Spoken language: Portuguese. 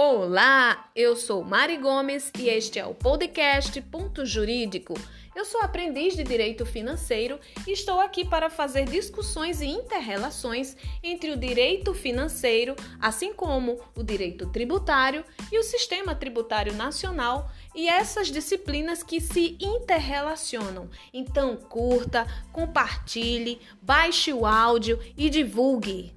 Olá, eu sou Mari Gomes e este é o podcast Ponto Jurídico. Eu sou aprendiz de Direito Financeiro e estou aqui para fazer discussões e interrelações entre o direito financeiro, assim como o direito tributário e o sistema tributário nacional e essas disciplinas que se interrelacionam. Então, curta, compartilhe, baixe o áudio e divulgue.